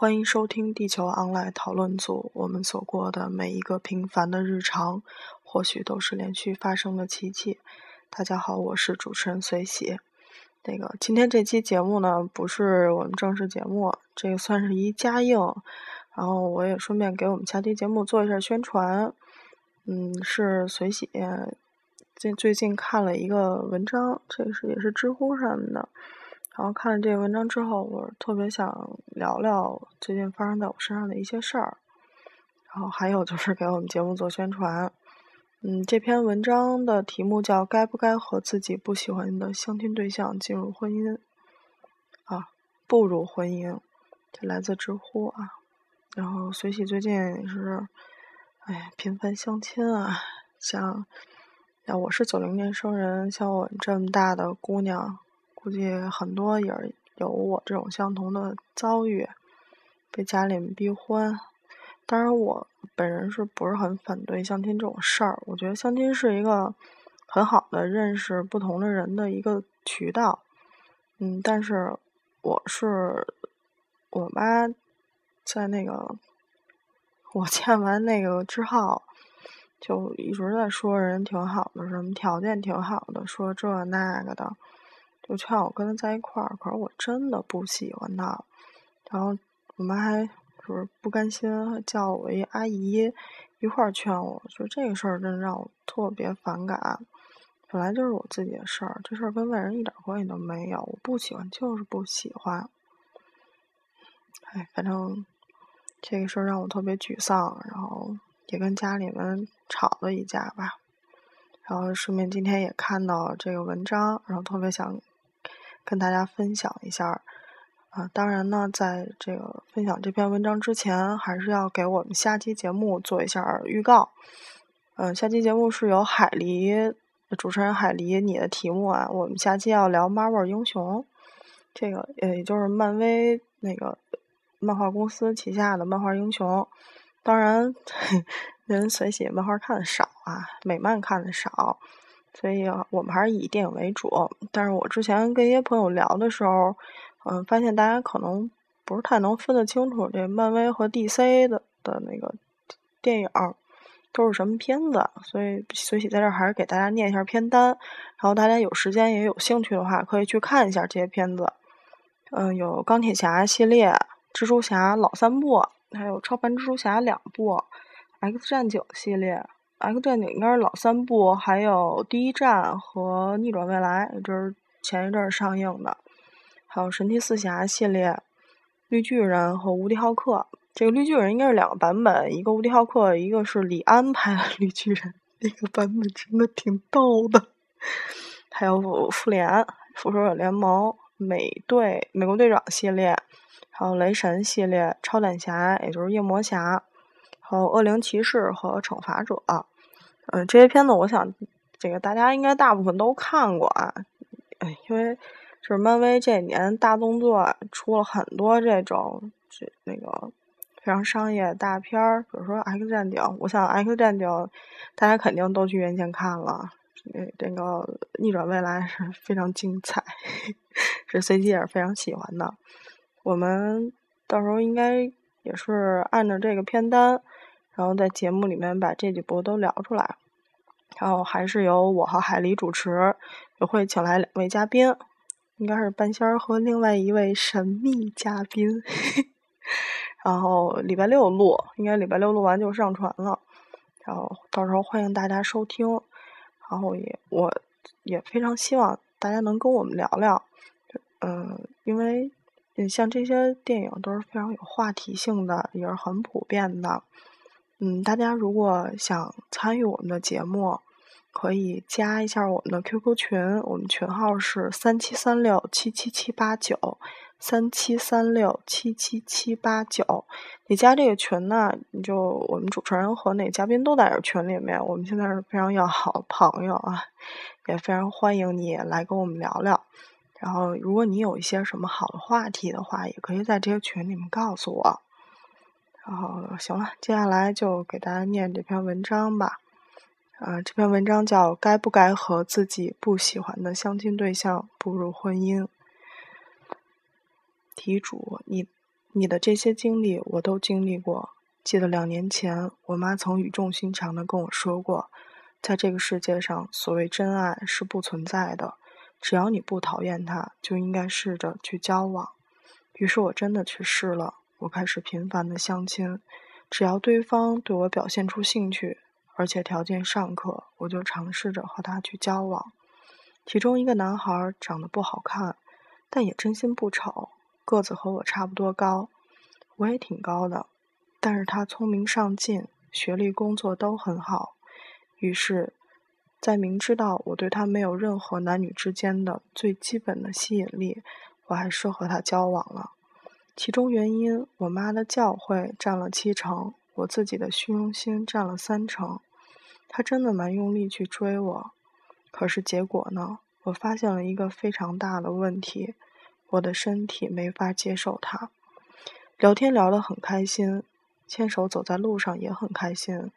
欢迎收听地球 online 讨论组。我们所过的每一个平凡的日常，或许都是连续发生的奇迹。大家好，我是主持人随喜。那个今天这期节目呢，不是我们正式节目，这个算是一加映。然后我也顺便给我们下期节目做一下宣传。嗯，是随喜最最近看了一个文章，这个是也是知乎上的。然后看了这个文章之后，我特别想聊聊最近发生在我身上的一些事儿。然后还有就是给我们节目做宣传。嗯，这篇文章的题目叫《该不该和自己不喜欢的相亲对象进入婚姻》啊，步入婚姻，这来自知乎啊。然后随喜最近也是，哎，频繁相亲啊，像，像我是九零年生人，像我这么大的姑娘。估计很多也有我这种相同的遭遇，被家里面逼婚。当然，我本人是不是很反对相亲这种事儿？我觉得相亲是一个很好的认识不同的人的一个渠道。嗯，但是我是我妈在那个我见完那个之后，就一直在说人挺好的，什么条件挺好的，说这那个的。就劝我跟他在一块儿，可是我真的不喜欢他。然后我妈还就是不甘心，叫我一阿姨一块儿劝我。就这个事儿真让我特别反感。本来就是我自己的事儿，这事儿跟外人一点关系都没有。我不喜欢就是不喜欢。哎，反正这个事儿让我特别沮丧，然后也跟家里面吵了一架吧。然后顺便今天也看到这个文章，然后特别想。跟大家分享一下，啊，当然呢，在这个分享这篇文章之前，还是要给我们下期节目做一下预告。嗯，下期节目是由海狸主持人海狸你的题目啊，我们下期要聊 Marvel 英雄，这个，也就是漫威那个漫画公司旗下的漫画英雄。当然，人随喜漫画看的少啊，美漫看的少。所以我们还是以电影为主，但是我之前跟一些朋友聊的时候，嗯，发现大家可能不是太能分得清楚这漫威和 DC 的的那个电影都是什么片子，所以所以在这儿还是给大家念一下片单，然后大家有时间也有兴趣的话，可以去看一下这些片子。嗯，有钢铁侠系列、蜘蛛侠老三部，还有超凡蜘蛛侠两部、X 战警系列。X 战警应该是老三部，还有第一站和逆转未来，这是前一阵上映的。还有神奇四侠系列，绿巨人和无敌浩克。这个绿巨人应该是两个版本，一个无敌浩克，一个是李安拍的绿巨人，那个版本真的挺逗的。还有复联、复仇者联盟、美队、美国队长系列，还有雷神系列、超胆侠，也就是夜魔侠，还有恶灵骑士和惩罚者。嗯，这些片子我想，这个大家应该大部分都看过啊。因为就是漫威这几年大动作出了很多这种这那个非常商业大片儿，比如说《X 战警》，我想《X 战警》大家肯定都去院线看了。那这个《逆转未来》是非常精彩，是 C G 也是非常喜欢的。我们到时候应该也是按照这个片单。然后在节目里面把这几部都聊出来，然后还是由我和海狸主持，也会请来两位嘉宾，应该是半仙儿和另外一位神秘嘉宾。然后礼拜六录，应该礼拜六录完就上传了，然后到时候欢迎大家收听。然后也我也非常希望大家能跟我们聊聊，嗯，因为像这些电影都是非常有话题性的，也是很普遍的。嗯，大家如果想参与我们的节目，可以加一下我们的 QQ 群，我们群号是三七三六七七七八九，三七三六七七七八九。你加这个群呢，你就我们主持人和那嘉宾都在这群里面，我们现在是非常要好的朋友啊，也非常欢迎你来跟我们聊聊。然后，如果你有一些什么好的话题的话，也可以在这个群里面告诉我。然后行了，接下来就给大家念这篇文章吧。啊，这篇文章叫《该不该和自己不喜欢的相亲对象步入婚姻》。题主：你你的这些经历我都经历过。记得两年前，我妈曾语重心长地跟我说过，在这个世界上，所谓真爱是不存在的。只要你不讨厌他，就应该试着去交往。于是我真的去试了，我开始频繁的相亲，只要对方对我表现出兴趣，而且条件尚可，我就尝试着和他去交往。其中一个男孩长得不好看，但也真心不丑，个子和我差不多高，我也挺高的，但是他聪明上进，学历工作都很好。于是，在明知道我对他没有任何男女之间的最基本的吸引力，我还是和他交往了。其中原因，我妈的教诲占了七成，我自己的虚荣心占了三成。他真的蛮用力去追我。可是结果呢？我发现了一个非常大的问题，我的身体没法接受他。聊天聊得很开心，牵手走在路上也很开心，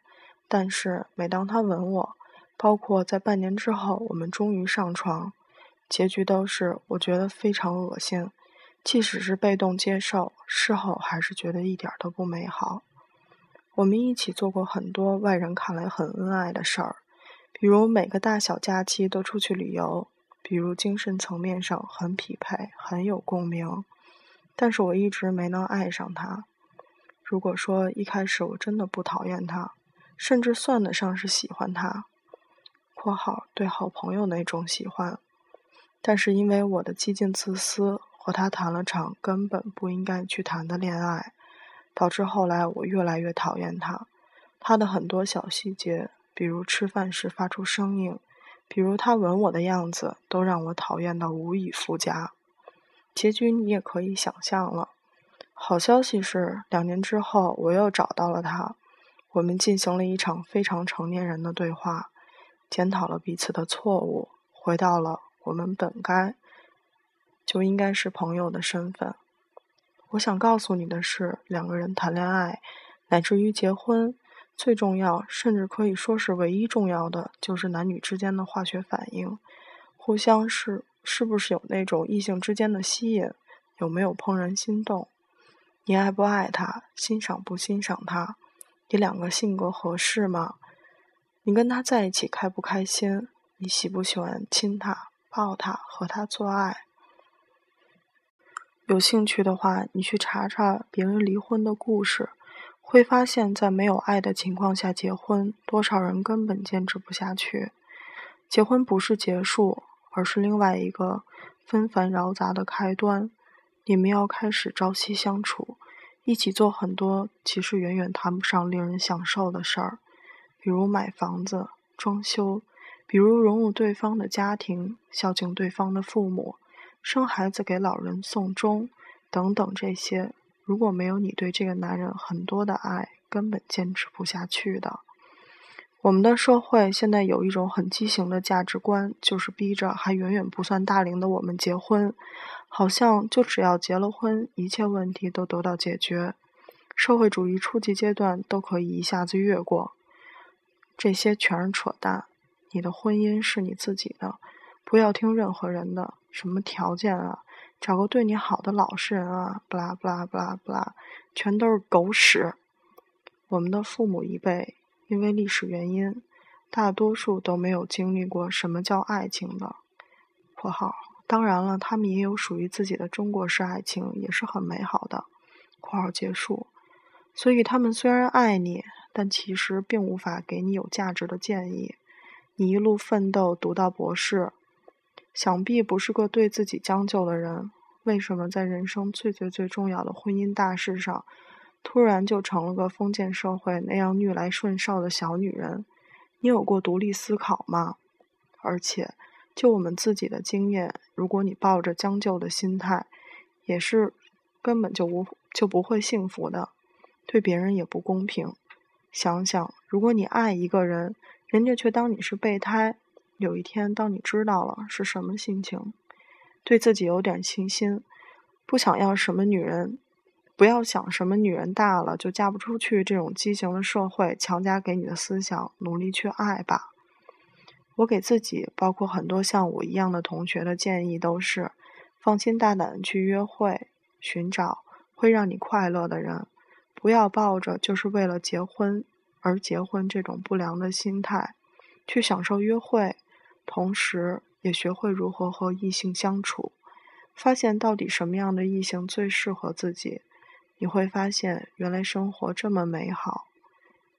但是每当他吻我，包括在半年之后我们终于上床，结局都是我觉得非常恶心。即使是被动接受，事后还是觉得一点都不美好。我们一起做过很多外人看来很恩爱的事儿。比如每个大小假期都出去旅游，比如精神层面上很匹配，很有共鸣，但是我一直没能爱上他。如果说一开始我真的不讨厌他，甚至算得上是喜欢他（括号对好朋友那种喜欢），但是因为我的激进自私，和他谈了场根本不应该去谈的恋爱，导致后来我越来越讨厌他。他的很多小细节。比如吃饭时发出声音，比如他吻我的样子，都让我讨厌到无以复加。结局你也可以想象了。好消息是，两年之后我又找到了他，我们进行了一场非常成年人的对话，检讨了彼此的错误，回到了我们本该就应该是朋友的身份。我想告诉你的是，两个人谈恋爱，乃至于结婚。最重要，甚至可以说是唯一重要的，就是男女之间的化学反应，互相是是不是有那种异性之间的吸引，有没有怦然心动，你爱不爱他，欣赏不欣赏他，你两个性格合适吗？你跟他在一起开不开心？你喜不喜欢亲他、抱他、和他做爱？有兴趣的话，你去查查别人离婚的故事。会发现，在没有爱的情况下结婚，多少人根本坚持不下去。结婚不是结束，而是另外一个纷繁扰杂的开端。你们要开始朝夕相处，一起做很多其实远远谈不上令人享受的事儿，比如买房子、装修，比如融入对方的家庭、孝敬对方的父母、生孩子给老人送终等等这些。如果没有你对这个男人很多的爱，根本坚持不下去的。我们的社会现在有一种很畸形的价值观，就是逼着还远远不算大龄的我们结婚，好像就只要结了婚，一切问题都得到解决，社会主义初级阶段都可以一下子越过。这些全是扯淡。你的婚姻是你自己的，不要听任何人的什么条件啊。找个对你好的老实人啊，不啦不啦不啦不啦，全都是狗屎。我们的父母一辈，因为历史原因，大多数都没有经历过什么叫爱情的（括号）。当然了，他们也有属于自己的中国式爱情，也是很美好的（括号结束）。所以他们虽然爱你，但其实并无法给你有价值的建议。你一路奋斗，读到博士。想必不是个对自己将就的人，为什么在人生最最最重要的婚姻大事上，突然就成了个封建社会那样逆来顺受的小女人？你有过独立思考吗？而且，就我们自己的经验，如果你抱着将就的心态，也是根本就无就不会幸福的，对别人也不公平。想想，如果你爱一个人，人家却当你是备胎。有一天，当你知道了是什么心情，对自己有点信心，不想要什么女人，不要想什么女人大了就嫁不出去这种畸形的社会强加给你的思想，努力去爱吧。我给自己，包括很多像我一样的同学的建议都是：放心大胆的去约会，寻找会让你快乐的人，不要抱着就是为了结婚而结婚这种不良的心态，去享受约会，同时也学会如何和异性相处，发现到底什么样的异性最适合自己。你会发现，原来生活这么美好。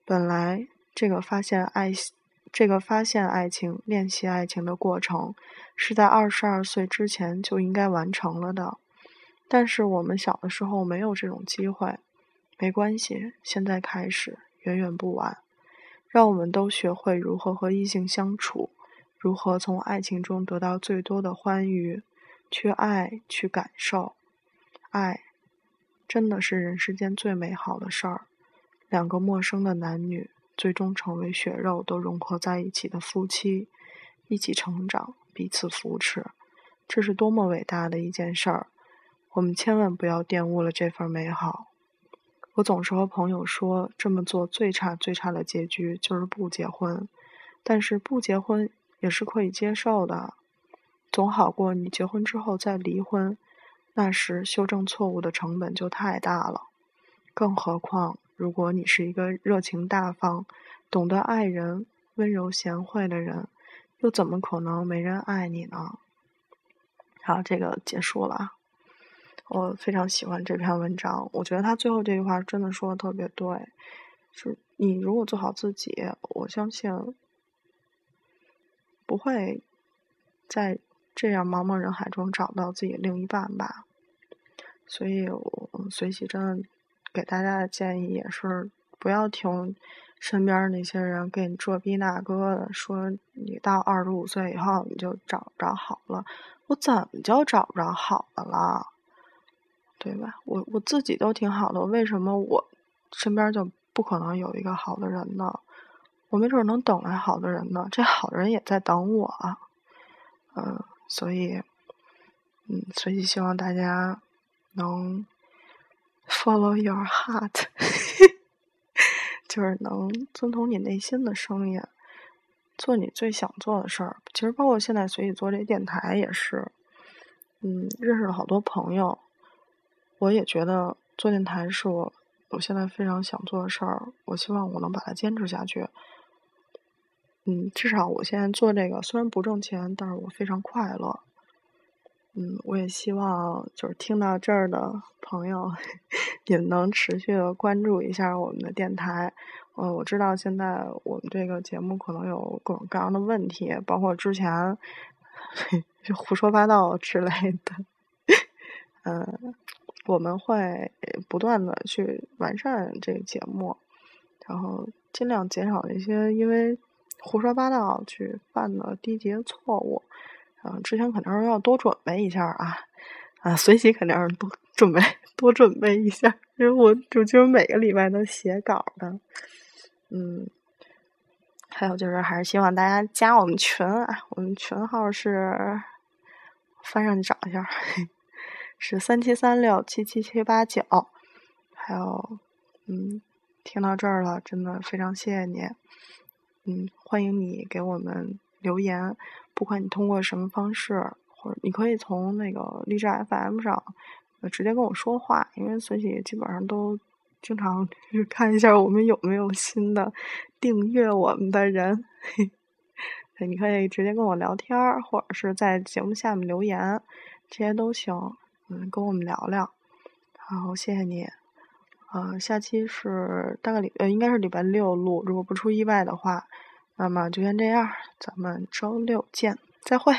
本来这个发现爱，这个发现爱情、练习爱情的过程，是在二十二岁之前就应该完成了的。但是我们小的时候没有这种机会。没关系，现在开始，远远不晚。让我们都学会如何和异性相处，如何从爱情中得到最多的欢愉，去爱，去感受，爱。真的是人世间最美好的事儿，两个陌生的男女最终成为血肉都融合在一起的夫妻，一起成长，彼此扶持，这是多么伟大的一件事儿！我们千万不要玷污了这份美好。我总是和朋友说，这么做最差最差的结局就是不结婚，但是不结婚也是可以接受的，总好过你结婚之后再离婚。那时修正错误的成本就太大了，更何况如果你是一个热情大方、懂得爱人、温柔贤惠的人，又怎么可能没人爱你呢？好，这个结束了。我非常喜欢这篇文章，我觉得他最后这句话真的说的特别对，是你如果做好自己，我相信不会在。这样茫茫人海中找到自己另一半吧，所以我随喜真的给大家的建议也是不要听身边那些人给你这逼那哥的，说你到二十五岁以后你就找不着好了。我怎么就找不着好的了？对吧？我我自己都挺好的，为什么我身边就不可能有一个好的人呢？我没准能等来好的人呢，这好的人也在等我啊，嗯。所以，嗯，所以希望大家能 follow your heart，就是能遵从你内心的声音，做你最想做的事儿。其实，包括现在随意做这电台也是，嗯，认识了好多朋友。我也觉得做电台是我我现在非常想做的事儿。我希望我能把它坚持下去。嗯，至少我现在做这个虽然不挣钱，但是我非常快乐。嗯，我也希望就是听到这儿的朋友，也能持续的关注一下我们的电台。嗯，我知道现在我们这个节目可能有各种各样的问题，包括之前 就胡说八道之类的。嗯，我们会不断的去完善这个节目，然后尽量减少一些因为。胡说八道去犯的低级错误，嗯，之前肯定是要多准备一下啊，啊，随喜肯定是多准备多准备一下，因为我就就是每个礼拜都写稿的，嗯，还有就是还是希望大家加我们群啊，我们群号是翻上去找一下，是三七三六七七七八九，还有，嗯，听到这儿了，真的非常谢谢你。嗯，欢迎你给我们留言，不管你通过什么方式，或者你可以从那个荔枝 FM 上直接跟我说话，因为随喜基本上都经常 去看一下我们有没有新的订阅我们的人。对，你可以直接跟我聊天，或者是在节目下面留言，这些都行。嗯，跟我们聊聊。好，谢谢你。呃，下期是大概礼呃，应该是礼拜六录，如果不出意外的话，那么就先这样，咱们周六见，再会。